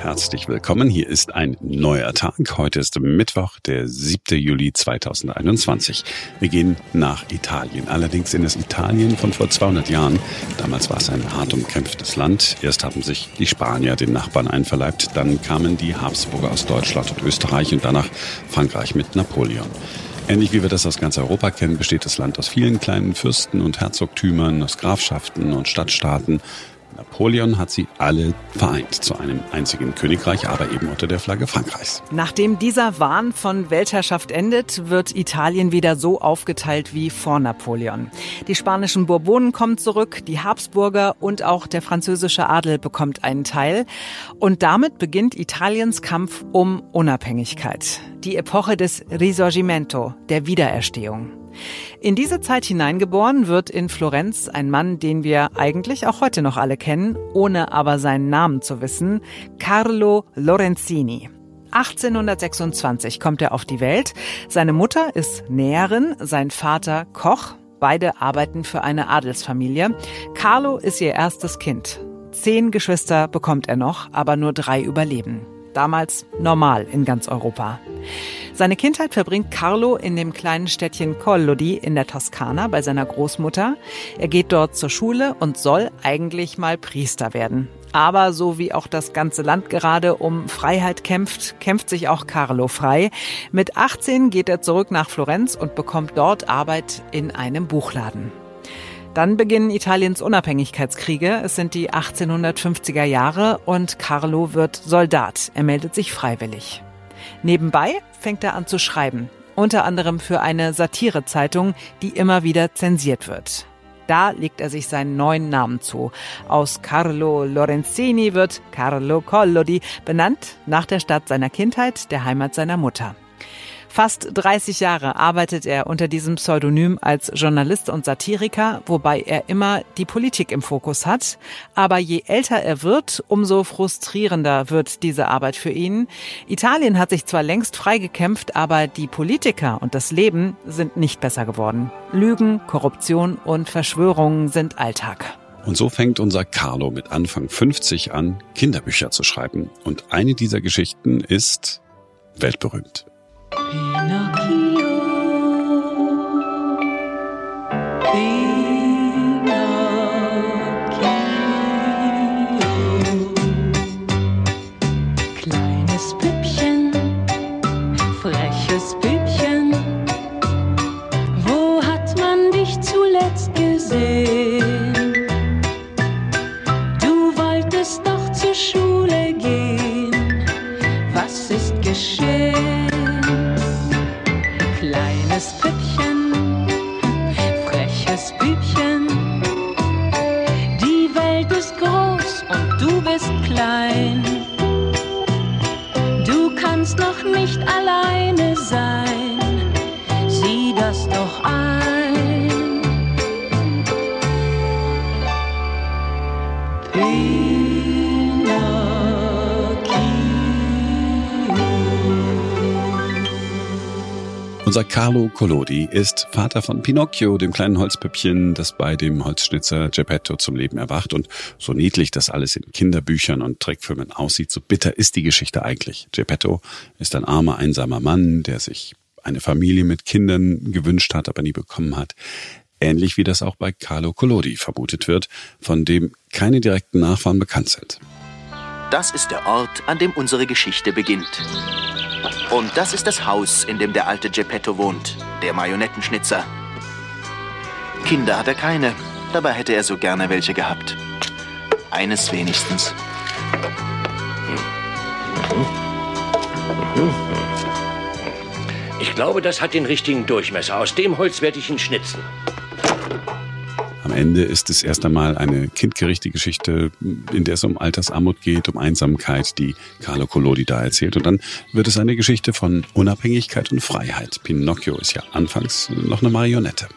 Herzlich willkommen. Hier ist ein neuer Tag. Heute ist Mittwoch, der 7. Juli 2021. Wir gehen nach Italien. Allerdings in das Italien von vor 200 Jahren. Damals war es ein hart umkämpftes Land. Erst haben sich die Spanier den Nachbarn einverleibt. Dann kamen die Habsburger aus Deutschland und Österreich und danach Frankreich mit Napoleon. Ähnlich wie wir das aus ganz Europa kennen, besteht das Land aus vielen kleinen Fürsten und Herzogtümern, aus Grafschaften und Stadtstaaten. Napoleon hat sie alle vereint zu einem einzigen Königreich, aber eben unter der Flagge Frankreichs. Nachdem dieser Wahn von Weltherrschaft endet, wird Italien wieder so aufgeteilt wie vor Napoleon. Die spanischen Bourbonen kommen zurück, die Habsburger und auch der französische Adel bekommt einen Teil. Und damit beginnt Italiens Kampf um Unabhängigkeit. Die Epoche des Risorgimento, der Wiedererstehung. In diese Zeit hineingeboren wird in Florenz ein Mann, den wir eigentlich auch heute noch alle kennen, ohne aber seinen Namen zu wissen, Carlo Lorenzini. 1826 kommt er auf die Welt. Seine Mutter ist Näherin, sein Vater Koch. Beide arbeiten für eine Adelsfamilie. Carlo ist ihr erstes Kind. Zehn Geschwister bekommt er noch, aber nur drei überleben. Damals normal in ganz Europa. Seine Kindheit verbringt Carlo in dem kleinen Städtchen Collodi in der Toskana bei seiner Großmutter. Er geht dort zur Schule und soll eigentlich mal Priester werden. Aber so wie auch das ganze Land gerade um Freiheit kämpft, kämpft sich auch Carlo frei. Mit 18 geht er zurück nach Florenz und bekommt dort Arbeit in einem Buchladen. Dann beginnen Italiens Unabhängigkeitskriege. Es sind die 1850er Jahre und Carlo wird Soldat. Er meldet sich freiwillig. Nebenbei fängt er an zu schreiben, unter anderem für eine Satirezeitung, die immer wieder zensiert wird. Da legt er sich seinen neuen Namen zu. Aus Carlo Lorenzini wird Carlo Collodi, benannt nach der Stadt seiner Kindheit, der Heimat seiner Mutter. Fast 30 Jahre arbeitet er unter diesem Pseudonym als Journalist und Satiriker, wobei er immer die Politik im Fokus hat. Aber je älter er wird, umso frustrierender wird diese Arbeit für ihn. Italien hat sich zwar längst freigekämpft, aber die Politiker und das Leben sind nicht besser geworden. Lügen, Korruption und Verschwörungen sind Alltag. Und so fängt unser Carlo mit Anfang 50 an, Kinderbücher zu schreiben. Und eine dieser Geschichten ist weltberühmt. 一 und du bist klein. Du kannst noch nicht alleine sein, sieh das doch ein. Unser Carlo Collodi ist Vater von Pinocchio, dem kleinen Holzpüppchen, das bei dem Holzschnitzer Geppetto zum Leben erwacht. Und so niedlich das alles in Kinderbüchern und Trickfilmen aussieht, so bitter ist die Geschichte eigentlich. Geppetto ist ein armer, einsamer Mann, der sich eine Familie mit Kindern gewünscht hat, aber nie bekommen hat. Ähnlich wie das auch bei Carlo Collodi vermutet wird, von dem keine direkten Nachfahren bekannt sind. Das ist der Ort, an dem unsere Geschichte beginnt. Und das ist das Haus, in dem der alte Geppetto wohnt, der Marionettenschnitzer. Kinder hat er keine, dabei hätte er so gerne welche gehabt. Eines wenigstens. Ich glaube, das hat den richtigen Durchmesser. Aus dem Holz werde ich ihn schnitzen. Am Ende ist es erst einmal eine kindgerechte Geschichte, in der es um Altersarmut geht, um Einsamkeit, die Carlo Collodi da erzählt. Und dann wird es eine Geschichte von Unabhängigkeit und Freiheit. Pinocchio ist ja anfangs noch eine Marionette.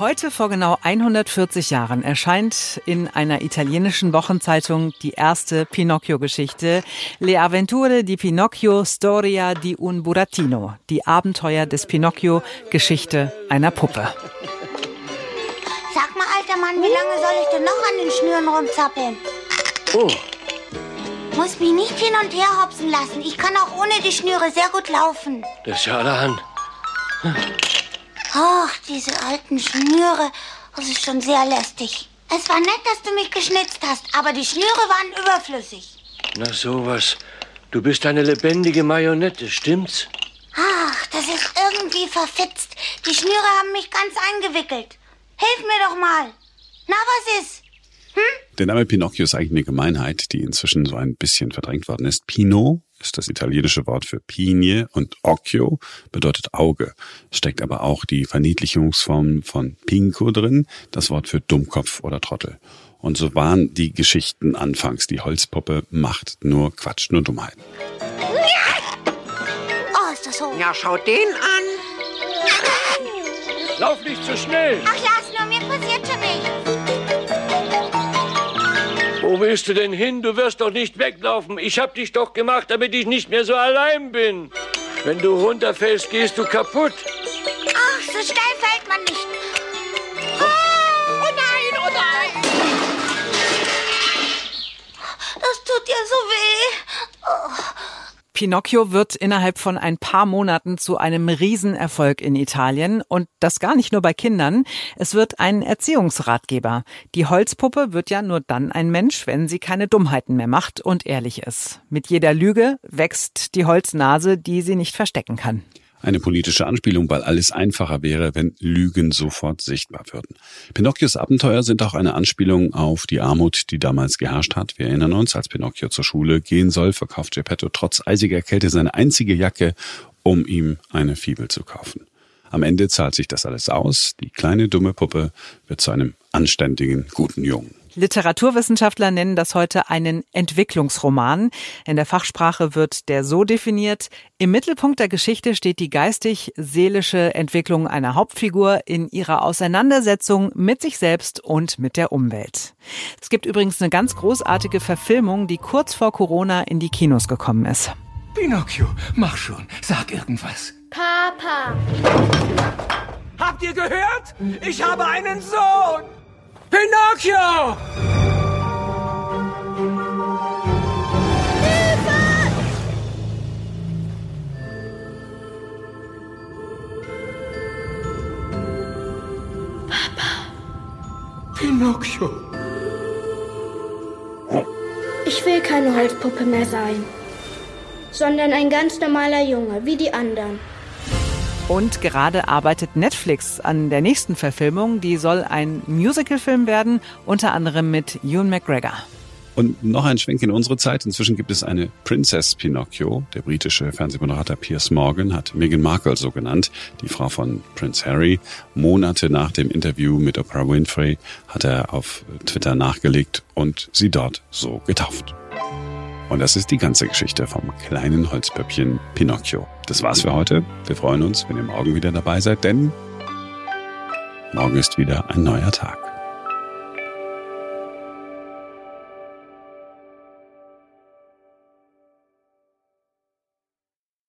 Heute vor genau 140 Jahren erscheint in einer italienischen Wochenzeitung die erste Pinocchio-Geschichte Le Avventure di Pinocchio, Storia di un Burattino. Die Abenteuer des Pinocchio, Geschichte einer Puppe. Mann, wie lange soll ich denn noch an den Schnüren rumzappeln? Oh, Muss mich nicht hin und her hopsen lassen. Ich kann auch ohne die Schnüre sehr gut laufen. Das ist ja allerhand. Ach, diese alten Schnüre. Das ist schon sehr lästig. Es war nett, dass du mich geschnitzt hast, aber die Schnüre waren überflüssig. Na sowas. Du bist eine lebendige Marionette, stimmt's? Ach, das ist irgendwie verfitzt. Die Schnüre haben mich ganz eingewickelt. Hilf mir doch mal. Na, was ist? Der Name Pinocchio ist eigentlich eine Gemeinheit, die inzwischen so ein bisschen verdrängt worden ist. Pino ist das italienische Wort für Pinie und Occhio bedeutet Auge. Steckt aber auch die Verniedlichungsform von Pinco drin, das Wort für Dummkopf oder Trottel. Und so waren die Geschichten anfangs. Die Holzpuppe macht nur Quatsch, nur Dummheiten. Oh, ist das hoch. Ja, schau den an. Lauf nicht zu schnell! Ach, lass nur, mir passiert schon nichts. Wo willst du denn hin? Du wirst doch nicht weglaufen. Ich hab dich doch gemacht, damit ich nicht mehr so allein bin. Wenn du runterfällst, gehst du kaputt. Ach, so schnell fällt man nicht. Pinocchio wird innerhalb von ein paar Monaten zu einem Riesenerfolg in Italien und das gar nicht nur bei Kindern. Es wird ein Erziehungsratgeber. Die Holzpuppe wird ja nur dann ein Mensch, wenn sie keine Dummheiten mehr macht und ehrlich ist. Mit jeder Lüge wächst die Holznase, die sie nicht verstecken kann. Eine politische Anspielung, weil alles einfacher wäre, wenn Lügen sofort sichtbar würden. Pinocchios Abenteuer sind auch eine Anspielung auf die Armut, die damals geherrscht hat. Wir erinnern uns, als Pinocchio zur Schule gehen soll, verkauft Geppetto trotz eisiger Kälte seine einzige Jacke, um ihm eine Fibel zu kaufen. Am Ende zahlt sich das alles aus. Die kleine dumme Puppe wird zu einem anständigen, guten Jungen. Literaturwissenschaftler nennen das heute einen Entwicklungsroman. In der Fachsprache wird der so definiert. Im Mittelpunkt der Geschichte steht die geistig-seelische Entwicklung einer Hauptfigur in ihrer Auseinandersetzung mit sich selbst und mit der Umwelt. Es gibt übrigens eine ganz großartige Verfilmung, die kurz vor Corona in die Kinos gekommen ist. Pinocchio, mach schon, sag irgendwas. Papa. Habt ihr gehört? Ich habe einen Sohn! Pinocchio! Papa. Pinocchio. Ich will keine Holzpuppe mehr sein, sondern ein ganz normaler Junge, wie die anderen. Und gerade arbeitet Netflix an der nächsten Verfilmung. Die soll ein Musicalfilm werden, unter anderem mit Ewan McGregor. Und noch ein Schwenk in unsere Zeit. Inzwischen gibt es eine Princess Pinocchio. Der britische Fernsehmoderator Piers Morgan hat Meghan Markle so genannt, die Frau von Prince Harry. Monate nach dem Interview mit Oprah Winfrey hat er auf Twitter nachgelegt und sie dort so getauft. Und das ist die ganze Geschichte vom kleinen Holzpöppchen Pinocchio. Das war's für heute. Wir freuen uns, wenn ihr morgen wieder dabei seid, denn morgen ist wieder ein neuer Tag.